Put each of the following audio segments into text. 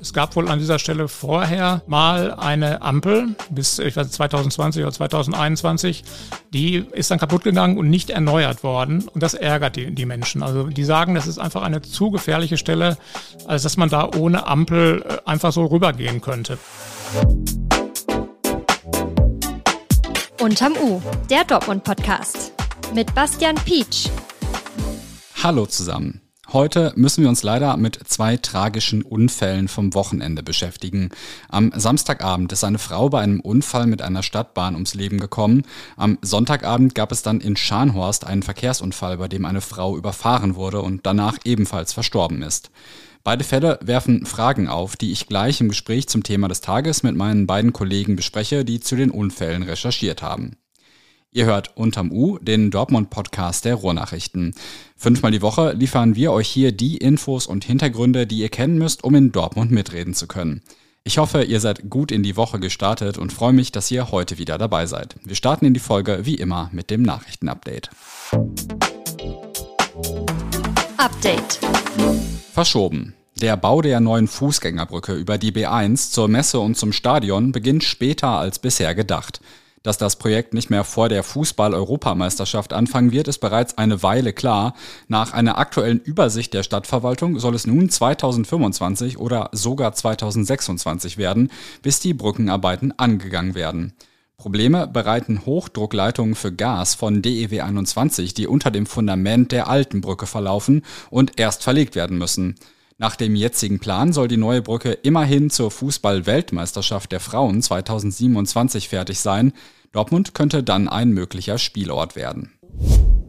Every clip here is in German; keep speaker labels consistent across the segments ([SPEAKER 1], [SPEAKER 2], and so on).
[SPEAKER 1] Es gab wohl an dieser Stelle vorher mal eine Ampel bis ich weiß, 2020 oder 2021. Die ist dann kaputt gegangen und nicht erneuert worden. Und das ärgert die, die Menschen. Also die sagen, das ist einfach eine zu gefährliche Stelle, als dass man da ohne Ampel äh, einfach so rübergehen könnte.
[SPEAKER 2] Unterm U, der Dortmund-Podcast. Mit Bastian Pietsch.
[SPEAKER 3] Hallo zusammen. Heute müssen wir uns leider mit zwei tragischen Unfällen vom Wochenende beschäftigen. Am Samstagabend ist eine Frau bei einem Unfall mit einer Stadtbahn ums Leben gekommen. Am Sonntagabend gab es dann in Scharnhorst einen Verkehrsunfall, bei dem eine Frau überfahren wurde und danach ebenfalls verstorben ist. Beide Fälle werfen Fragen auf, die ich gleich im Gespräch zum Thema des Tages mit meinen beiden Kollegen bespreche, die zu den Unfällen recherchiert haben. Ihr hört unterm U den Dortmund-Podcast der Ruhrnachrichten. Fünfmal die Woche liefern wir euch hier die Infos und Hintergründe, die ihr kennen müsst, um in Dortmund mitreden zu können. Ich hoffe, ihr seid gut in die Woche gestartet und freue mich, dass ihr heute wieder dabei seid. Wir starten in die Folge wie immer mit dem Nachrichtenupdate. Update. Verschoben. Der Bau der neuen Fußgängerbrücke über die B1 zur Messe und zum Stadion beginnt später als bisher gedacht. Dass das Projekt nicht mehr vor der Fußball-Europameisterschaft anfangen wird, ist bereits eine Weile klar. Nach einer aktuellen Übersicht der Stadtverwaltung soll es nun 2025 oder sogar 2026 werden, bis die Brückenarbeiten angegangen werden. Probleme bereiten Hochdruckleitungen für Gas von DEW 21, die unter dem Fundament der alten Brücke verlaufen und erst verlegt werden müssen. Nach dem jetzigen Plan soll die neue Brücke immerhin zur Fußball-Weltmeisterschaft der Frauen 2027 fertig sein. Dortmund könnte dann ein möglicher Spielort werden.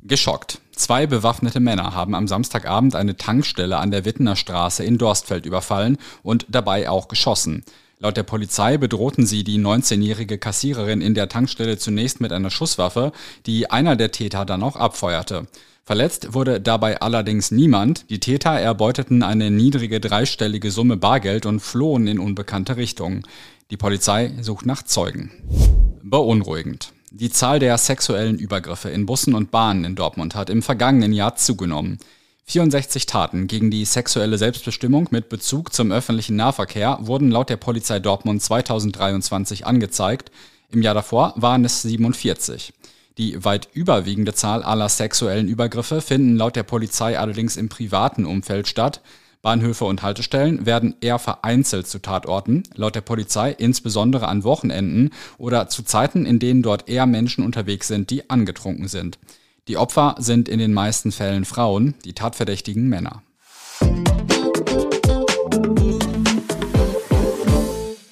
[SPEAKER 3] Geschockt. Zwei bewaffnete Männer haben am Samstagabend eine Tankstelle an der Wittener Straße in Dorstfeld überfallen und dabei auch geschossen. Laut der Polizei bedrohten sie die 19-jährige Kassiererin in der Tankstelle zunächst mit einer Schusswaffe, die einer der Täter dann auch abfeuerte. Verletzt wurde dabei allerdings niemand. Die Täter erbeuteten eine niedrige dreistellige Summe Bargeld und flohen in unbekannte Richtungen. Die Polizei sucht nach Zeugen. Beunruhigend. Die Zahl der sexuellen Übergriffe in Bussen und Bahnen in Dortmund hat im vergangenen Jahr zugenommen. 64 Taten gegen die sexuelle Selbstbestimmung mit Bezug zum öffentlichen Nahverkehr wurden laut der Polizei Dortmund 2023 angezeigt. Im Jahr davor waren es 47. Die weit überwiegende Zahl aller sexuellen Übergriffe finden laut der Polizei allerdings im privaten Umfeld statt. Bahnhöfe und Haltestellen werden eher vereinzelt zu Tatorten, laut der Polizei insbesondere an Wochenenden oder zu Zeiten, in denen dort eher Menschen unterwegs sind, die angetrunken sind. Die Opfer sind in den meisten Fällen Frauen, die Tatverdächtigen Männer.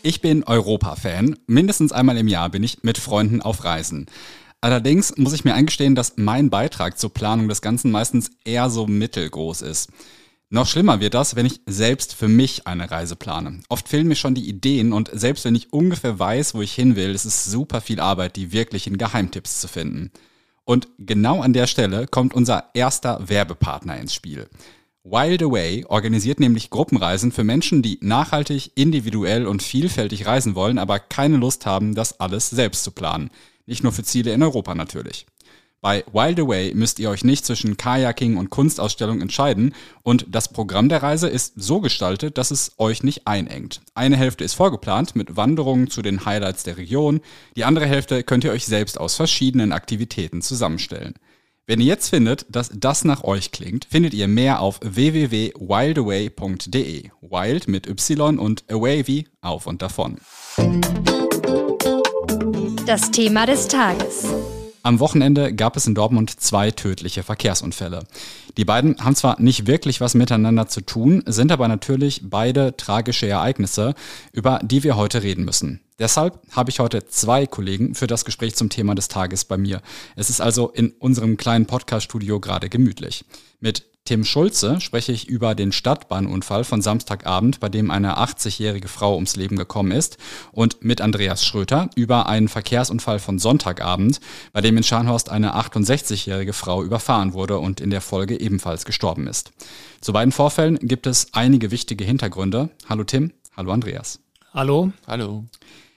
[SPEAKER 3] Ich bin Europa-Fan. Mindestens einmal im Jahr bin ich mit Freunden auf Reisen. Allerdings muss ich mir eingestehen, dass mein Beitrag zur Planung des Ganzen meistens eher so mittelgroß ist. Noch schlimmer wird das, wenn ich selbst für mich eine Reise plane. Oft fehlen mir schon die Ideen und selbst wenn ich ungefähr weiß, wo ich hin will, ist es super viel Arbeit, die wirklichen Geheimtipps zu finden. Und genau an der Stelle kommt unser erster Werbepartner ins Spiel. Wild Away organisiert nämlich Gruppenreisen für Menschen, die nachhaltig, individuell und vielfältig reisen wollen, aber keine Lust haben, das alles selbst zu planen. Nicht nur für Ziele in Europa natürlich. Bei Wild Away müsst ihr euch nicht zwischen Kajaking und Kunstausstellung entscheiden und das Programm der Reise ist so gestaltet, dass es euch nicht einengt. Eine Hälfte ist vorgeplant mit Wanderungen zu den Highlights der Region, die andere Hälfte könnt ihr euch selbst aus verschiedenen Aktivitäten zusammenstellen. Wenn ihr jetzt findet, dass das nach euch klingt, findet ihr mehr auf www.wildaway.de. Wild mit Y und Away wie auf und davon.
[SPEAKER 2] Das Thema des Tages.
[SPEAKER 3] Am Wochenende gab es in Dortmund zwei tödliche Verkehrsunfälle. Die beiden haben zwar nicht wirklich was miteinander zu tun, sind aber natürlich beide tragische Ereignisse, über die wir heute reden müssen. Deshalb habe ich heute zwei Kollegen für das Gespräch zum Thema des Tages bei mir. Es ist also in unserem kleinen Podcast-Studio gerade gemütlich. Mit Tim Schulze spreche ich über den Stadtbahnunfall von Samstagabend, bei dem eine 80-jährige Frau ums Leben gekommen ist, und mit Andreas Schröter über einen Verkehrsunfall von Sonntagabend, bei dem in Scharnhorst eine 68-jährige Frau überfahren wurde und in der Folge ebenfalls gestorben ist. Zu beiden Vorfällen gibt es einige wichtige Hintergründe. Hallo Tim, hallo Andreas.
[SPEAKER 1] Hallo.
[SPEAKER 4] Hallo.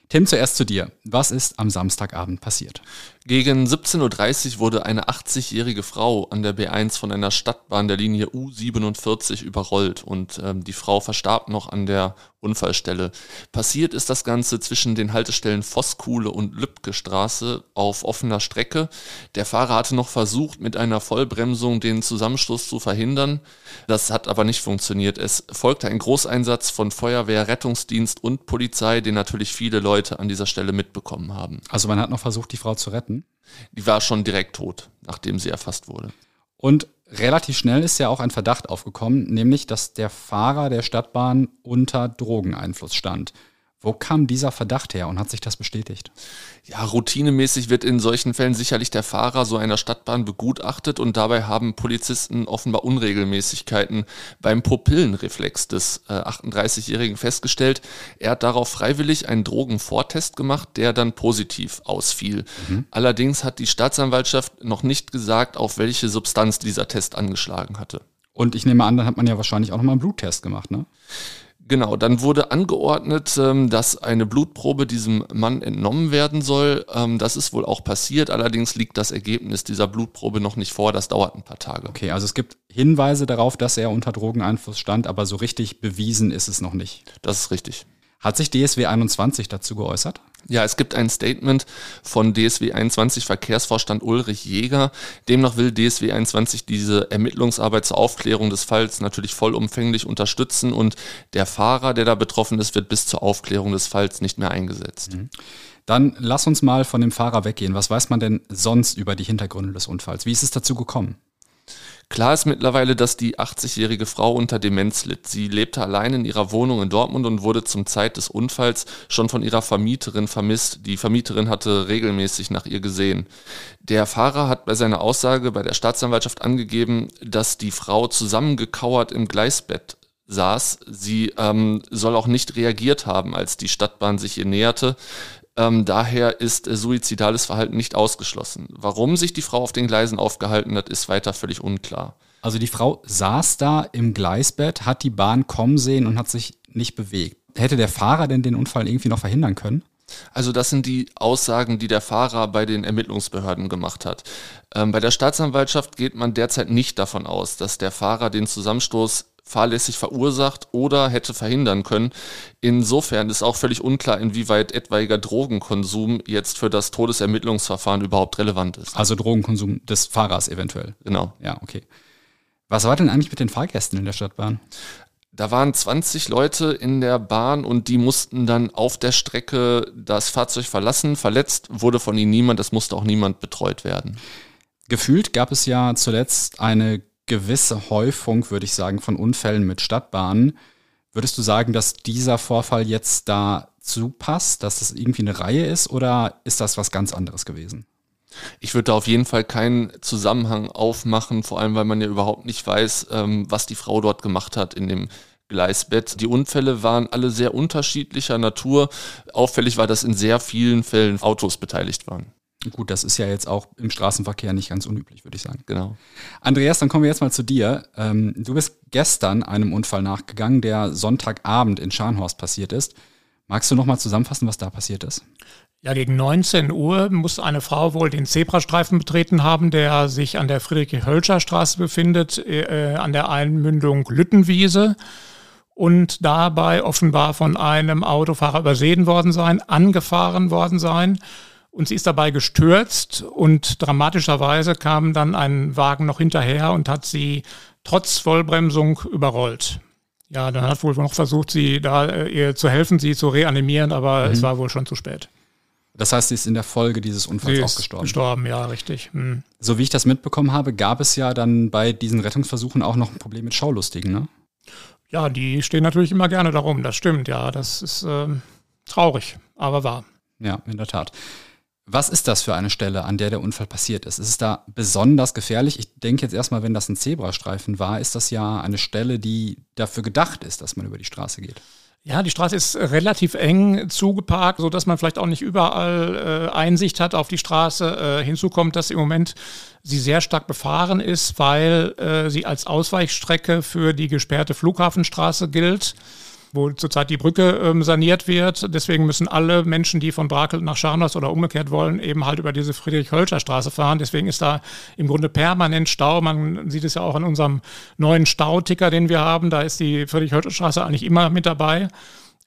[SPEAKER 3] Tim, zuerst zu dir. Was ist am Samstagabend passiert?
[SPEAKER 4] Gegen 17.30 Uhr wurde eine 80-jährige Frau an der B1 von einer Stadtbahn der Linie U47 überrollt und ähm, die Frau verstarb noch an der Unfallstelle. Passiert ist das Ganze zwischen den Haltestellen Vosskuhle und Lübcke Straße auf offener Strecke. Der Fahrer hatte noch versucht, mit einer Vollbremsung den Zusammenstoß zu verhindern. Das hat aber nicht funktioniert. Es folgte ein Großeinsatz von Feuerwehr, Rettungsdienst und Polizei, den natürlich viele Leute an dieser Stelle mitbekommen haben.
[SPEAKER 3] Also man hat noch versucht, die Frau zu retten?
[SPEAKER 4] Die war schon direkt tot, nachdem sie erfasst wurde.
[SPEAKER 3] Und relativ schnell ist ja auch ein Verdacht aufgekommen, nämlich dass der Fahrer der Stadtbahn unter Drogeneinfluss stand. Wo kam dieser Verdacht her und hat sich das bestätigt?
[SPEAKER 4] Ja, routinemäßig wird in solchen Fällen sicherlich der Fahrer so einer Stadtbahn begutachtet und dabei haben Polizisten offenbar Unregelmäßigkeiten beim Pupillenreflex des äh, 38-Jährigen festgestellt. Er hat darauf freiwillig einen Drogenvortest gemacht, der dann positiv ausfiel. Mhm. Allerdings hat die Staatsanwaltschaft noch nicht gesagt, auf welche Substanz dieser Test angeschlagen hatte.
[SPEAKER 3] Und ich nehme an, dann hat man ja wahrscheinlich auch nochmal einen Bluttest gemacht, ne?
[SPEAKER 4] Genau, dann wurde angeordnet, ähm, dass eine Blutprobe diesem Mann entnommen werden soll. Ähm, das ist wohl auch passiert, allerdings liegt das Ergebnis dieser Blutprobe noch nicht vor. Das dauert ein paar Tage.
[SPEAKER 3] Okay, also es gibt Hinweise darauf, dass er unter Drogeneinfluss stand, aber so richtig bewiesen ist es noch nicht.
[SPEAKER 4] Das ist richtig.
[SPEAKER 3] Hat sich DSW 21 dazu geäußert?
[SPEAKER 4] Ja, es gibt ein Statement von DSW 21 Verkehrsvorstand Ulrich Jäger. Demnach will DSW 21 diese Ermittlungsarbeit zur Aufklärung des Falls natürlich vollumfänglich unterstützen und der Fahrer, der da betroffen ist, wird bis zur Aufklärung des Falls nicht mehr eingesetzt. Mhm.
[SPEAKER 3] Dann lass uns mal von dem Fahrer weggehen. Was weiß man denn sonst über die Hintergründe des Unfalls? Wie ist es dazu gekommen?
[SPEAKER 4] Klar ist mittlerweile, dass die 80-jährige Frau unter Demenz litt. Sie lebte allein in ihrer Wohnung in Dortmund und wurde zum Zeit des Unfalls schon von ihrer Vermieterin vermisst. Die Vermieterin hatte regelmäßig nach ihr gesehen. Der Fahrer hat bei seiner Aussage bei der Staatsanwaltschaft angegeben, dass die Frau zusammengekauert im Gleisbett saß. Sie ähm, soll auch nicht reagiert haben, als die Stadtbahn sich ihr näherte. Ähm, daher ist äh, suizidales Verhalten nicht ausgeschlossen. Warum sich die Frau auf den Gleisen aufgehalten hat, ist weiter völlig unklar.
[SPEAKER 3] Also die Frau saß da im Gleisbett, hat die Bahn kommen sehen und hat sich nicht bewegt. Hätte der Fahrer denn den Unfall irgendwie noch verhindern können?
[SPEAKER 4] Also das sind die Aussagen, die der Fahrer bei den Ermittlungsbehörden gemacht hat. Ähm, bei der Staatsanwaltschaft geht man derzeit nicht davon aus, dass der Fahrer den Zusammenstoß fahrlässig verursacht oder hätte verhindern können. Insofern ist auch völlig unklar, inwieweit etwaiger Drogenkonsum jetzt für das Todesermittlungsverfahren überhaupt relevant ist.
[SPEAKER 3] Also Drogenkonsum des Fahrers eventuell.
[SPEAKER 4] Genau.
[SPEAKER 3] Ja, okay. Was war denn eigentlich mit den Fahrgästen in der Stadtbahn?
[SPEAKER 4] Da waren 20 Leute in der Bahn und die mussten dann auf der Strecke das Fahrzeug verlassen. Verletzt wurde von ihnen niemand, es musste auch niemand betreut werden.
[SPEAKER 3] Gefühlt gab es ja zuletzt eine gewisse Häufung, würde ich sagen, von Unfällen mit Stadtbahnen. Würdest du sagen, dass dieser Vorfall jetzt dazu passt, dass das irgendwie eine Reihe ist oder ist das was ganz anderes gewesen?
[SPEAKER 4] Ich würde da auf jeden Fall keinen Zusammenhang aufmachen, vor allem weil man ja überhaupt nicht weiß, ähm, was die Frau dort gemacht hat in dem Gleisbett. Die Unfälle waren alle sehr unterschiedlicher Natur. Auffällig war, dass in sehr vielen Fällen Autos beteiligt waren.
[SPEAKER 3] Gut, das ist ja jetzt auch im Straßenverkehr nicht ganz unüblich, würde ich sagen.
[SPEAKER 4] Genau.
[SPEAKER 3] Andreas, dann kommen wir jetzt mal zu dir. Ähm, du bist gestern einem Unfall nachgegangen, der Sonntagabend in Scharnhorst passiert ist. Magst du noch mal zusammenfassen, was da passiert ist?
[SPEAKER 1] Ja, gegen 19 Uhr muss eine Frau wohl den Zebrastreifen betreten haben, der sich an der Friedrich-Hölscher-Straße befindet, äh, an der Einmündung Lüttenwiese und dabei offenbar von einem Autofahrer übersehen worden sein, angefahren worden sein und sie ist dabei gestürzt und dramatischerweise kam dann ein Wagen noch hinterher und hat sie trotz Vollbremsung überrollt. Ja, dann hat wohl noch versucht, sie da äh, ihr zu helfen, sie zu reanimieren, aber mhm. es war wohl schon zu spät.
[SPEAKER 3] Das heißt, sie ist in der Folge dieses Unfalls sie auch gestorben.
[SPEAKER 1] Gestorben, ja, richtig. Mhm.
[SPEAKER 3] So wie ich das mitbekommen habe, gab es ja dann bei diesen Rettungsversuchen auch noch ein Problem mit Schaulustigen, ne?
[SPEAKER 1] Ja, die stehen natürlich immer gerne darum, das stimmt, ja. Das ist äh, traurig, aber wahr.
[SPEAKER 3] Ja, in der Tat. Was ist das für eine Stelle, an der der Unfall passiert ist? Ist es da besonders gefährlich? Ich denke jetzt erstmal, wenn das ein Zebrastreifen war, ist das ja eine Stelle, die dafür gedacht ist, dass man über die Straße geht.
[SPEAKER 1] Ja, die Straße ist relativ eng zugeparkt, so dass man vielleicht auch nicht überall äh, Einsicht hat auf die Straße. Äh, hinzu kommt, dass im Moment sie sehr stark befahren ist, weil äh, sie als Ausweichstrecke für die gesperrte Flughafenstraße gilt. Wo zurzeit die Brücke ähm, saniert wird. Deswegen müssen alle Menschen, die von Brakel nach Scharnhorst oder umgekehrt wollen, eben halt über diese Friedrich-Hölscher-Straße fahren. Deswegen ist da im Grunde permanent Stau. Man sieht es ja auch an unserem neuen Stauticker, den wir haben. Da ist die Friedrich-Hölscher-Straße eigentlich immer mit dabei.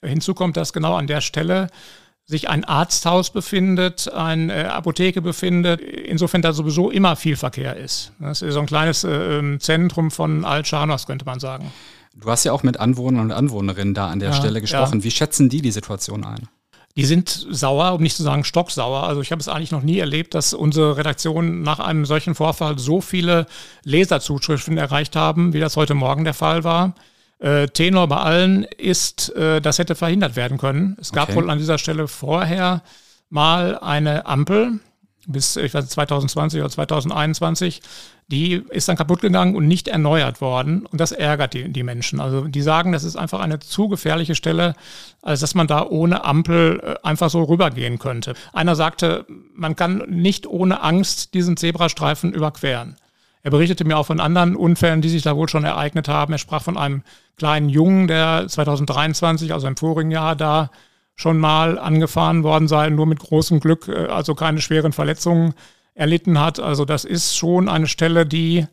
[SPEAKER 1] Hinzu kommt, dass genau an der Stelle sich ein Arzthaus befindet, eine Apotheke befindet, insofern da sowieso immer viel Verkehr ist. Das ist so ein kleines äh, ähm, Zentrum von Alt-Scharnhorst, könnte man sagen.
[SPEAKER 3] Du hast ja auch mit Anwohnern und Anwohnerinnen da an der ja, Stelle gesprochen. Ja. Wie schätzen die die Situation ein?
[SPEAKER 1] Die sind sauer, um nicht zu sagen stocksauer. Also ich habe es eigentlich noch nie erlebt, dass unsere Redaktion nach einem solchen Vorfall so viele Leserzuschriften erreicht haben, wie das heute Morgen der Fall war. Äh, Tenor bei allen ist, äh, das hätte verhindert werden können. Es gab okay. wohl an dieser Stelle vorher mal eine Ampel bis ich weiß, 2020 oder 2021, die ist dann kaputt gegangen und nicht erneuert worden. Und das ärgert die, die Menschen. Also die sagen, das ist einfach eine zu gefährliche Stelle, als dass man da ohne Ampel äh, einfach so rübergehen könnte. Einer sagte, man kann nicht ohne Angst diesen Zebrastreifen überqueren. Er berichtete mir auch von anderen Unfällen, die sich da wohl schon ereignet haben. Er sprach von einem kleinen Jungen, der 2023, also im vorigen Jahr, da schon mal angefahren worden sei, nur mit großem Glück, äh, also keine schweren Verletzungen erlitten hat. Also das ist schon eine Stelle, die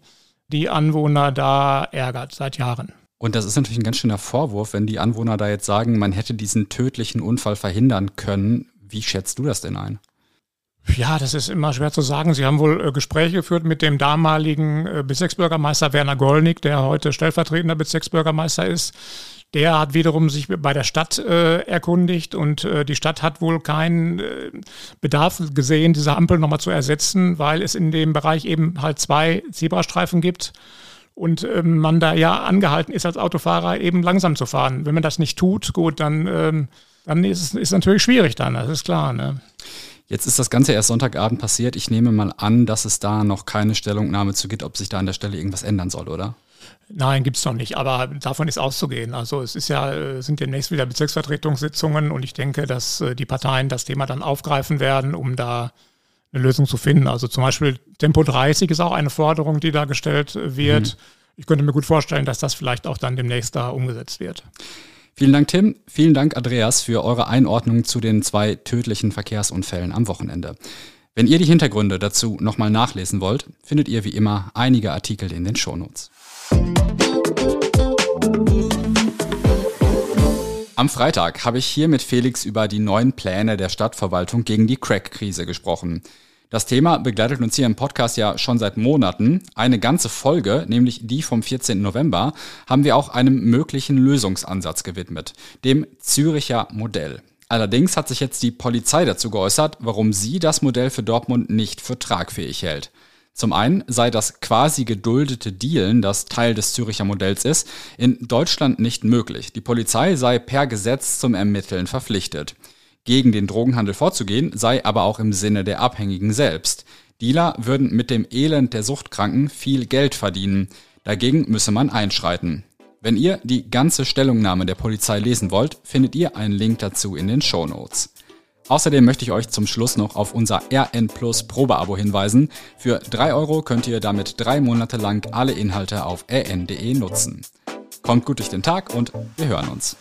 [SPEAKER 1] die Anwohner da ärgert seit Jahren.
[SPEAKER 3] Und das ist natürlich ein ganz schöner Vorwurf, wenn die Anwohner da jetzt sagen, man hätte diesen tödlichen Unfall verhindern können. Wie schätzt du das denn ein?
[SPEAKER 1] Ja, das ist immer schwer zu sagen. Sie haben wohl äh, Gespräche geführt mit dem damaligen äh, Bezirksbürgermeister Werner Gollnick, der heute stellvertretender Bezirksbürgermeister ist. Der hat wiederum sich bei der Stadt äh, erkundigt und äh, die Stadt hat wohl keinen äh, Bedarf gesehen, diese Ampel nochmal zu ersetzen, weil es in dem Bereich eben halt zwei Zebrastreifen gibt und ähm, man da ja angehalten ist als Autofahrer eben langsam zu fahren. Wenn man das nicht tut, gut, dann, ähm, dann ist es ist natürlich schwierig dann, das ist klar. Ne?
[SPEAKER 3] Jetzt ist das Ganze erst Sonntagabend passiert. Ich nehme mal an, dass es da noch keine Stellungnahme zu gibt, ob sich da an der Stelle irgendwas ändern soll, oder?
[SPEAKER 1] Nein, gibt es noch nicht, aber davon ist auszugehen. Also es ist ja, äh, sind demnächst wieder Bezirksvertretungssitzungen und ich denke, dass äh, die Parteien das Thema dann aufgreifen werden, um da eine Lösung zu finden. Also zum Beispiel Tempo 30 ist auch eine Forderung, die da gestellt wird. Mhm. Ich könnte mir gut vorstellen, dass das vielleicht auch dann demnächst da umgesetzt wird.
[SPEAKER 3] Vielen Dank, Tim. Vielen Dank, Andreas, für eure Einordnung zu den zwei tödlichen Verkehrsunfällen am Wochenende. Wenn ihr die Hintergründe dazu nochmal nachlesen wollt, findet ihr wie immer einige Artikel in den Shownotes. Am Freitag habe ich hier mit Felix über die neuen Pläne der Stadtverwaltung gegen die Crack-Krise gesprochen. Das Thema begleitet uns hier im Podcast ja schon seit Monaten. Eine ganze Folge, nämlich die vom 14. November, haben wir auch einem möglichen Lösungsansatz gewidmet, dem Züricher Modell. Allerdings hat sich jetzt die Polizei dazu geäußert, warum sie das Modell für Dortmund nicht für tragfähig hält. Zum einen sei das quasi geduldete Dealen, das Teil des Züricher Modells ist, in Deutschland nicht möglich. Die Polizei sei per Gesetz zum Ermitteln verpflichtet. Gegen den Drogenhandel vorzugehen sei aber auch im Sinne der Abhängigen selbst. Dealer würden mit dem Elend der Suchtkranken viel Geld verdienen. Dagegen müsse man einschreiten. Wenn ihr die ganze Stellungnahme der Polizei lesen wollt, findet ihr einen Link dazu in den Show Notes. Außerdem möchte ich euch zum Schluss noch auf unser RN Plus Probeabo hinweisen. Für 3 Euro könnt ihr damit drei Monate lang alle Inhalte auf rn.de nutzen. Kommt gut durch den Tag und wir hören uns.